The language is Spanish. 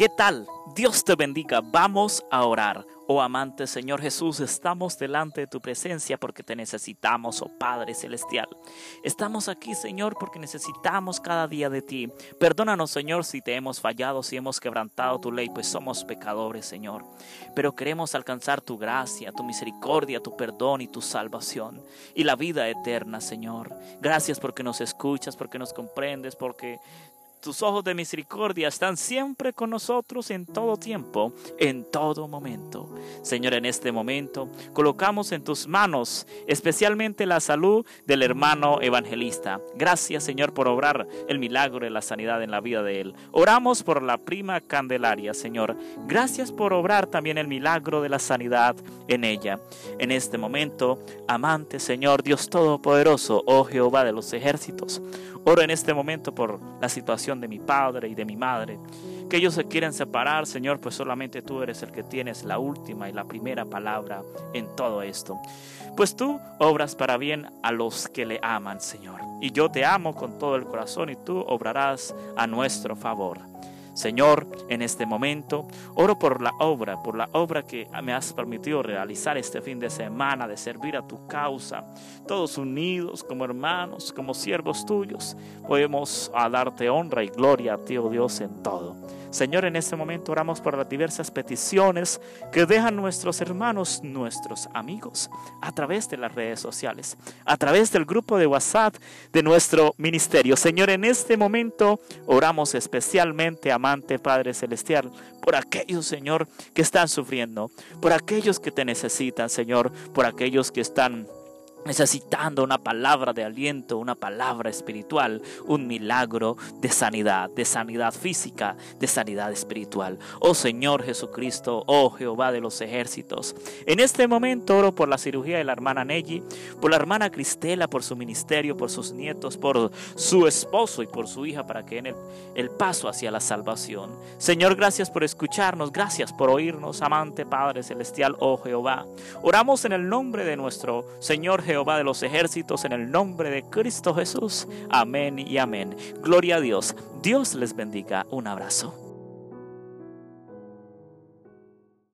¿Qué tal? Dios te bendiga. Vamos a orar. Oh amante Señor Jesús, estamos delante de tu presencia porque te necesitamos, oh Padre Celestial. Estamos aquí, Señor, porque necesitamos cada día de ti. Perdónanos, Señor, si te hemos fallado, si hemos quebrantado tu ley, pues somos pecadores, Señor. Pero queremos alcanzar tu gracia, tu misericordia, tu perdón y tu salvación y la vida eterna, Señor. Gracias porque nos escuchas, porque nos comprendes, porque tus ojos de misericordia están siempre con nosotros en todo tiempo, en todo momento. Señor, en este momento colocamos en tus manos especialmente la salud del hermano evangelista. Gracias, Señor, por obrar el milagro de la sanidad en la vida de él. Oramos por la prima Candelaria, Señor. Gracias por obrar también el milagro de la sanidad en ella. En este momento, amante Señor, Dios Todopoderoso, oh Jehová de los ejércitos, oro en este momento por la situación de mi padre y de mi madre, que ellos se quieren separar, Señor, pues solamente tú eres el que tienes la última y la primera palabra en todo esto. Pues tú obras para bien a los que le aman, Señor. Y yo te amo con todo el corazón y tú obrarás a nuestro favor. Señor, en este momento oro por la obra, por la obra que me has permitido realizar este fin de semana, de servir a tu causa. Todos unidos como hermanos, como siervos tuyos, podemos darte honra y gloria a ti, oh Dios, en todo. Señor, en este momento oramos por las diversas peticiones que dejan nuestros hermanos, nuestros amigos, a través de las redes sociales, a través del grupo de WhatsApp de nuestro ministerio. Señor, en este momento oramos especialmente, amante Padre Celestial, por aquellos, Señor, que están sufriendo, por aquellos que te necesitan, Señor, por aquellos que están necesitando una palabra de aliento, una palabra espiritual, un milagro de sanidad, de sanidad física, de sanidad espiritual. Oh Señor Jesucristo, oh Jehová de los ejércitos, en este momento oro por la cirugía de la hermana Nelly, por la hermana Cristela, por su ministerio, por sus nietos, por su esposo y por su hija, para que en el, el paso hacia la salvación. Señor, gracias por escucharnos, gracias por oírnos, amante Padre Celestial, oh Jehová. Oramos en el nombre de nuestro Señor Jehová de los ejércitos, en el nombre de Cristo Jesús. Amén y amén. Gloria a Dios. Dios les bendiga. Un abrazo.